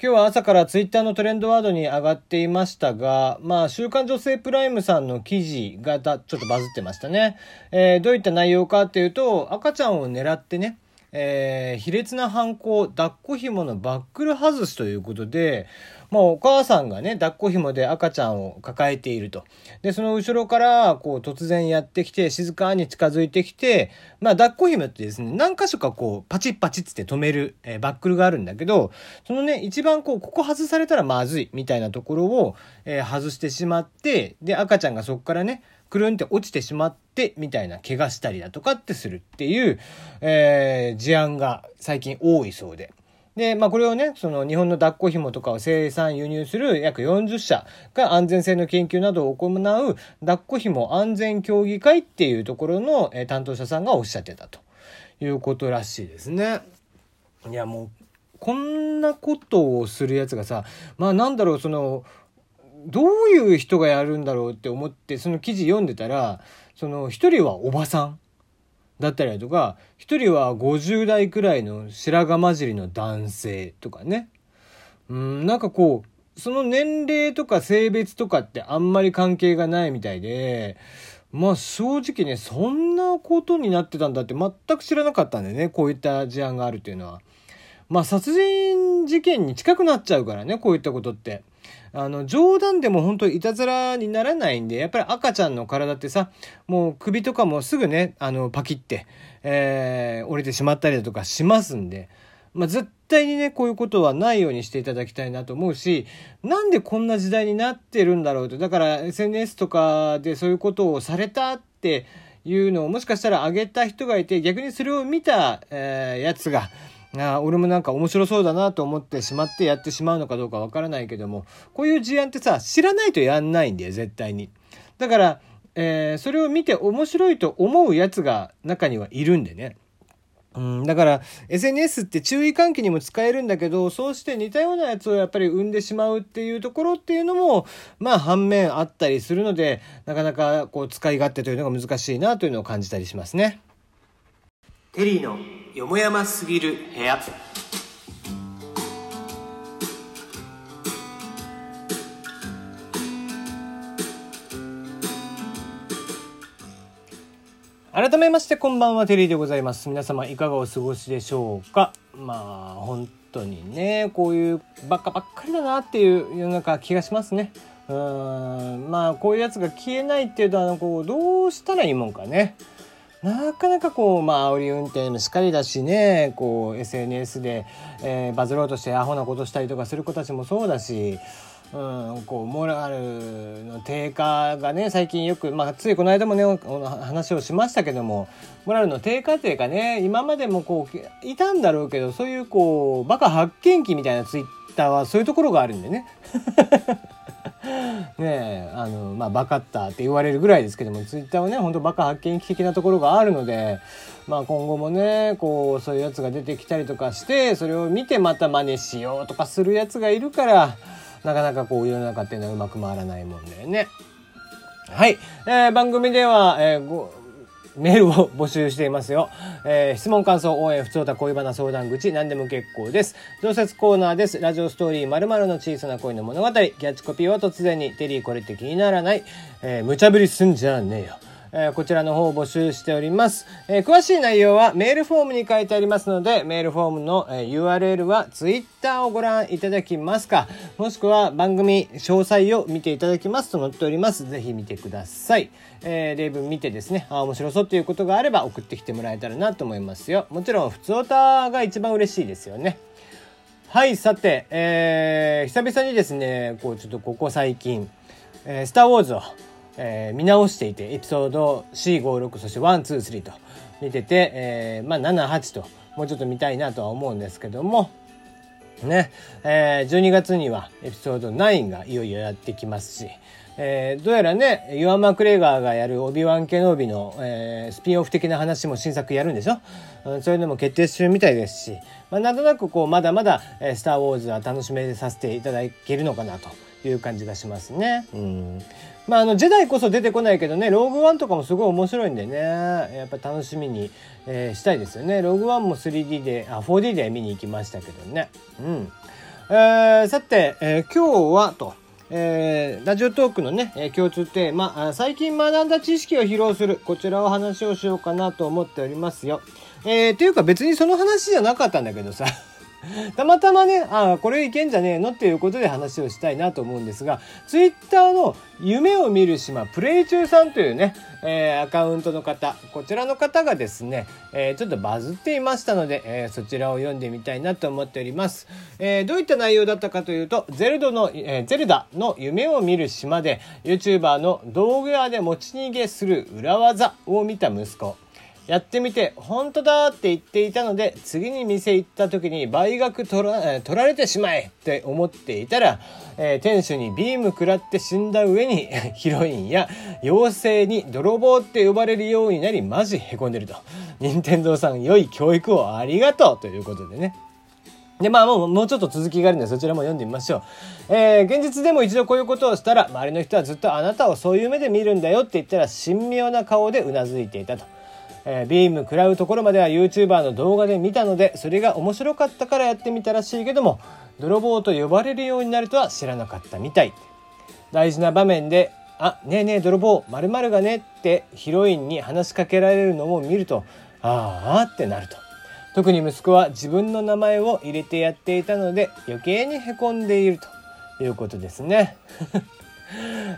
今日は朝からツイッターのトレンドワードに上がっていましたが、まあ、週刊女性プライムさんの記事がだちょっとバズってましたね。えー、どういった内容かっていうと、赤ちゃんを狙ってね、えー、卑劣な犯行、抱っこ紐のバックル外すということで、まあ、お母さんがね、抱っこ紐で赤ちゃんを抱えていると。で、その後ろから、こう、突然やってきて、静かに近づいてきて、まあ、抱っこ紐ってですね、何箇所かこう、パチッパチッって止める、えー、バックルがあるんだけど、そのね、一番こう、ここ外されたらまずい、みたいなところを、えー、外してしまって、で、赤ちゃんがそこからね、くるんって落ちてしまって、みたいな怪我したりだとかってするっていう、えー、事案が最近多いそうで。で、まあ、これをね、その日本の抱っこ紐とかを生産輸入する約40社が安全性の研究などを行う抱っこ紐安全協議会っていうところの、担当者さんがおっしゃってたということらしいですね。いや、もう、こんなことをするやつがさ、まあなんだろう、その、どういう人がやるんだろうって思って、その記事読んでたら、その一人はおばさん。だったりとか、一人は50代くらいの白髪混じりの男性とかね。うん、なんかこう、その年齢とか性別とかってあんまり関係がないみたいで、まあ正直ね、そんなことになってたんだって全く知らなかったんでね、こういった事案があるっていうのは。まあ殺人事件に近くなっちゃうからね、こういったことって。あの、冗談でも本当いたずらにならないんで、やっぱり赤ちゃんの体ってさ、もう首とかもすぐね、あの、パキって、えー、折れてしまったりだとかしますんで、まあ、絶対にね、こういうことはないようにしていただきたいなと思うし、なんでこんな時代になってるんだろうと。だから SNS とかでそういうことをされたっていうのをもしかしたら上げた人がいて、逆にそれを見た、えー、やつが、あ俺もなんか面白そうだなと思ってしまってやってしまうのかどうかわからないけども、こういう事案ってさ、知らないとやんないんだよ、絶対に。だから、えー、それを見て面白いと思うやつが中にはいるんでね。うん、だから SNS って注意喚起にも使えるんだけど、そうして似たようなやつをやっぱり生んでしまうっていうところっていうのも、まあ反面あったりするので、なかなかこう使い勝手というのが難しいなというのを感じたりしますね。テリーのよもやますぎる部屋。改めましてこんばんはテリーでございます。皆様いかがお過ごしでしょうか？まあ本当にねこういうばっかばっかりだなっていう世の中気がしますね。うんまあこういうやつが消えないっていうとあのこうどうしたらいいもんかね。なかなかこう、まあ、煽り運転もしっかりだしね、こう、SNS で、えー、バズろうとしてアホなことしたりとかする子たちもそうだし、うん、こう、モラルの低下がね、最近よく、まあ、ついこの間もね、話をしましたけども、モラルの低下っていうかね、今までもこう、いたんだろうけど、そういうこう、バカ発見器みたいなツイッターはそういうところがあるんでね。ねえあのまあバカったって言われるぐらいですけどもツイッターはねほんとバカ発見的なところがあるのでまあ今後もねこうそういうやつが出てきたりとかしてそれを見てまた真似しようとかするやつがいるからなかなかこう世の中っていうのはうまく回らないもんだよね。はい、えー、番組では、えー、ごメールを募集していますよ。えー、質問、感想、応援、普通た恋バナ相談口、何でも結構です。常設コーナーです。ラジオストーリー〇〇の小さな恋の物語。キャッチコピーは突然に、テリーこれって気にならない？えー、無茶ぶりすんじゃねえよ。えー、こちらの方を募集しております、えー、詳しい内容はメールフォームに書いてありますので、メールフォームの、え、URL は Twitter をご覧いただきますか、もしくは番組詳細を見ていただきますと載っております。ぜひ見てください。え例文見てですね、あ、面白そうということがあれば送ってきてもらえたらなと思いますよ。もちろん、普通歌が一番嬉しいですよね。はい、さて、えー、久々にですね、こう、ちょっとここ最近、えー、スターウォーズをえー、見直していて、エピソード C56、そして1、2、3と見てて、えー、まあ7、8と、もうちょっと見たいなとは思うんですけども、ね、えー、12月にはエピソード9がいよいよやってきますし、えー、どうやらね、ユア・マクレガーがやるオビワン・ケノービの、えー、スピンオフ的な話も新作やるんでしょ、うん、そういうのも決定してるみたいですし、まあ、なんとなくこう、まだまだ、えー、スター・ウォーズは楽しめさせていただけるのかなという感じがしますね。うん。まあ、あの、ジェダイこそ出てこないけどね、ローグワンとかもすごい面白いんでね、やっぱ楽しみに、えー、したいですよね。ローグワンも 3D で、あ、4D で見に行きましたけどね。うん。えー、さて、えー、今日はと、えー、ラジオトークのね、えー、共通テーマ、最近学んだ知識を披露する、こちらを話をしようかなと思っておりますよ。えー、というか別にその話じゃなかったんだけどさ、たまたまね、ああ、これいけんじゃねえのっていうことで話をしたいなと思うんですが、ツイッターの夢を見る島プレイ中さんというね、えー、アカウントの方、こちらの方がですね、えー、ちょっとバズっていましたので、えー、そちらを読んでみたいなと思っております。えどういった内容だったかというと、ゼルドの、えゼルダの夢を見る島で、YouTuber の道具屋で持ち逃げする裏技を見た息子。やってみて本当だって言っていたので次に店行った時に倍額取ら取られてしまえって思っていたら、えー、店主にビーム食らって死んだ上に ヒロインや妖精に泥棒って呼ばれるようになりマジへこんでると任天堂さん良い教育をありがとうということでねで、まあもう、もうちょっと続きがあるんで、そちらも読んでみましょう。えー、現実でも一度こういうことをしたら、周りの人はずっとあなたをそういう目で見るんだよって言ったら、神妙な顔でうなずいていたと。えー、ビーム食らうところまでは YouTuber の動画で見たのでそれが面白かったからやってみたらしいけども泥棒と呼ばれるようになるとは知らなかったみたい大事な場面で「あねえねえ泥棒まるがね」ってヒロインに話しかけられるのを見ると「ああ」ってなると特に息子は自分の名前を入れてやっていたので余計にへこんでいるということですね。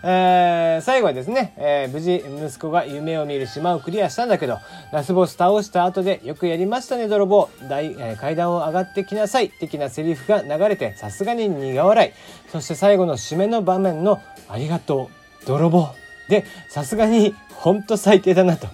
えー、最後はですね、えー、無事息子が夢を見る島をクリアしたんだけど、ラスボス倒した後でよくやりましたね、泥棒。大えー、階段を上がってきなさい。的なセリフが流れて、さすがに苦笑い。そして最後の締めの場面の、ありがとう、泥棒。で、さすがに、ほんと最低だなと。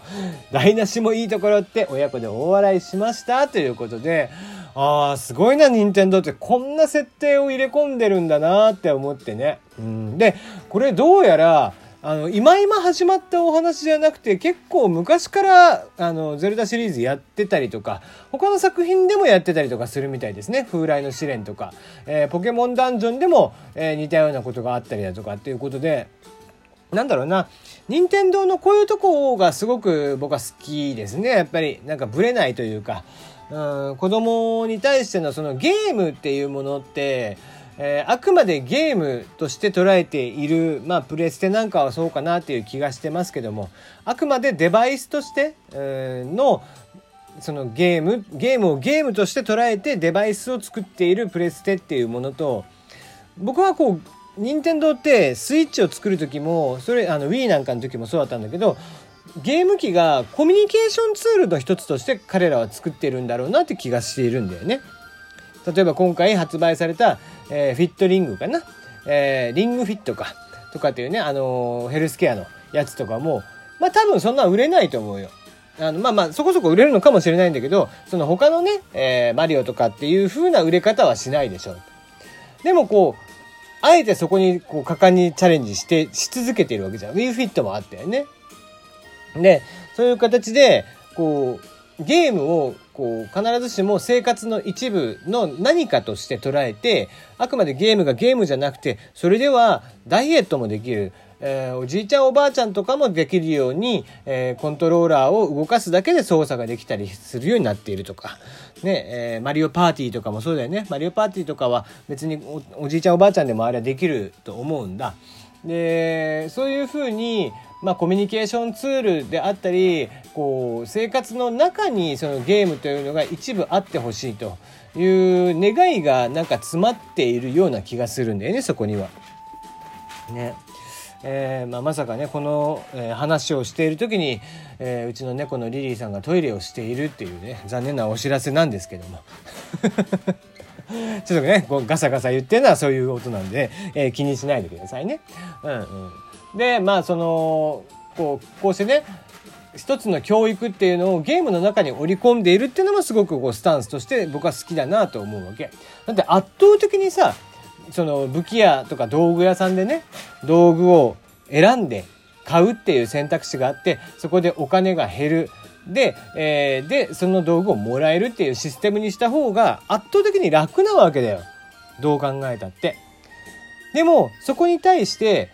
台無しもいいところって親子で大笑いしました。ということで、ああ、すごいな、任天堂ってこんな設定を入れ込んでるんだなって思ってね。うん、で、これどうやら、あの、今今始まったお話じゃなくて、結構昔から、あの、ゼルダシリーズやってたりとか、他の作品でもやってたりとかするみたいですね。風来の試練とか、えー、ポケモンダンジョンでも、えー、似たようなことがあったりだとかっていうことで、なんだろうな、任天堂のこういうとこがすごく僕は好きですね。やっぱり、なんかブレないというか、うん、子供に対してのそのゲームっていうものって、えー、あくまでゲームとして捉えている、まあ、プレステなんかはそうかなっていう気がしてますけども、あくまでデバイスとして、えー、の、そのゲーム、ゲームをゲームとして捉えてデバイスを作っているプレステっていうものと、僕はこう、任天堂ってスイッチを作る時も、それ、あの Wii なんかの時もそうだったんだけど、ゲーム機がコミュニケーションツールの一つとして彼らは作ってるんだろうなって気がしているんだよね。例えば今回発売された、えー、フィットリングかな、えー、リングフィットかとかっていうね、あのー、ヘルスケアのやつとかも、まあ多分そんな売れないと思うよ。あの、まあまあ、そこそこ売れるのかもしれないんだけど、その他のね、え、マリオとかっていう風な売れ方はしないでしょう。でもこう、あえてそこにこう果敢にチャレンジして、し続けてるわけじゃん。ウィーフィットもあったよね。で、そういう形で、こう、ゲームを、こう、必ずしも生活の一部の何かとして捉えて、あくまでゲームがゲームじゃなくて、それではダイエットもできる。えー、おじいちゃんおばあちゃんとかもできるように、えー、コントローラーを動かすだけで操作ができたりするようになっているとか、ね、えー、マリオパーティーとかもそうだよね。マリオパーティーとかは別におじいちゃんおばあちゃんでもあれはできると思うんだ。で、そういうふうに、まあ、コミュニケーションツールであったりこう生活の中にそのゲームというのが一部あってほしいという願いがなんか詰まっているような気がするんだよねそこには。ね。えーまあ、まさかねこの、えー、話をしている時に、えー、うちの猫のリリーさんがトイレをしているっていうね残念なお知らせなんですけどもちょっとねこうガサガサ言ってるのはそういうことなんで、えー、気にしないでくださいね。うんうんでまあそのこうこうしてね一つの教育っていうのをゲームの中に織り込んでいるっていうのもすごくこうスタンスとして僕は好きだなと思うわけ。だって圧倒的にさその武器屋とか道具屋さんでね道具を選んで買うっていう選択肢があってそこでお金が減る。で、えー、で、その道具をもらえるっていうシステムにした方が圧倒的に楽なわけだよ。どう考えたって。でも、そこに対して、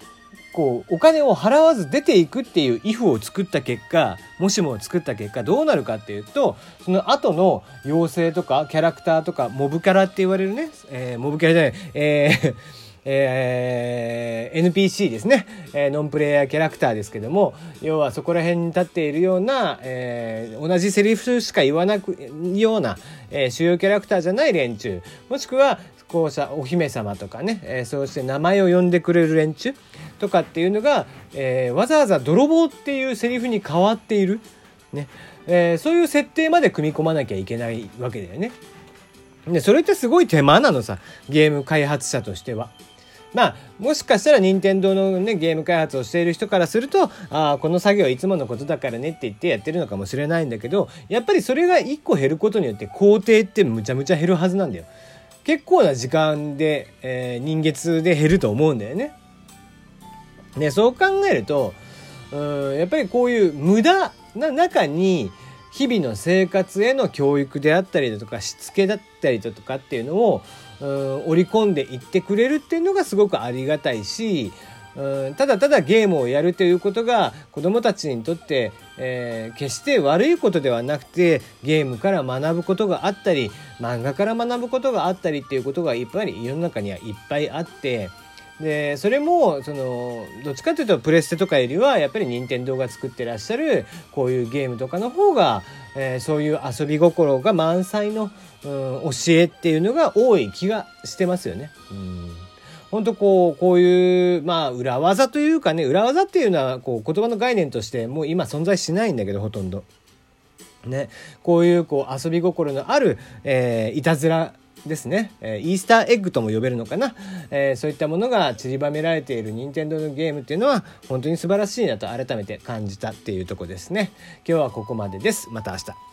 こうお金を払わず出ていくっていう if を作った結果もしも作った結果どうなるかっていうとその後の妖精とかキャラクターとかモブキャラって言われるね、えー、モブキャラじゃないえーえー、NPC ですね、えー、ノンプレイヤーキャラクターですけども要はそこら辺に立っているような、えー、同じセリフしか言わなくような、えー、主要キャラクターじゃない連中もしくはこうしたお姫様とかね、えー、そうして名前を呼んでくれる連中とかっていうのが、えー、わざわざ泥棒っていうセリフに変わっている、ねえー、そういう設定まで組み込まなきゃいけないわけだよね。でそれってすごい手間なのさゲーム開発者としては。まあもしかしたら任天堂のねゲーム開発をしている人からするとああこの作業はいつものことだからねって言ってやってるのかもしれないんだけどやっぱりそれが1個減ることによって工程ってむちゃむちゃ減るはずなんだよ。結構な時間で、えー、人月で減ると思うんだよね。でそう考えるとうんやっぱりこういう無駄な中に日々の生活への教育であったりだとかしつけだったりだとかっていうのを織り込んでいってくれるっていうのがすごくありがたいしうんただただゲームをやるということが子どもたちにとって、えー、決して悪いことではなくてゲームから学ぶことがあったり漫画から学ぶことがあったりっていうことがいっぱい世の中にはいっぱいあってでそれもそのどっちかというとプレステとかよりはやっぱり任天堂が作ってらっしゃるこういうゲームとかの方が、えー、そういう遊び心が満載の、うん、教えっていうのが多い気がしてますよね。うん。本当こう、こういう、まあ、裏技というかね、裏技っていうのは、こう、言葉の概念としてもう今存在しないんだけど、ほとんど。ね、こういうこう遊び心のある、えー、いたずらですね、え、イースターエッグとも呼べるのかな、えー、そういったものが散りばめられている任天堂のゲームっていうのは本当に素晴らしいなと改めて感じたっていうとこですね。今日はここまでです。また明日。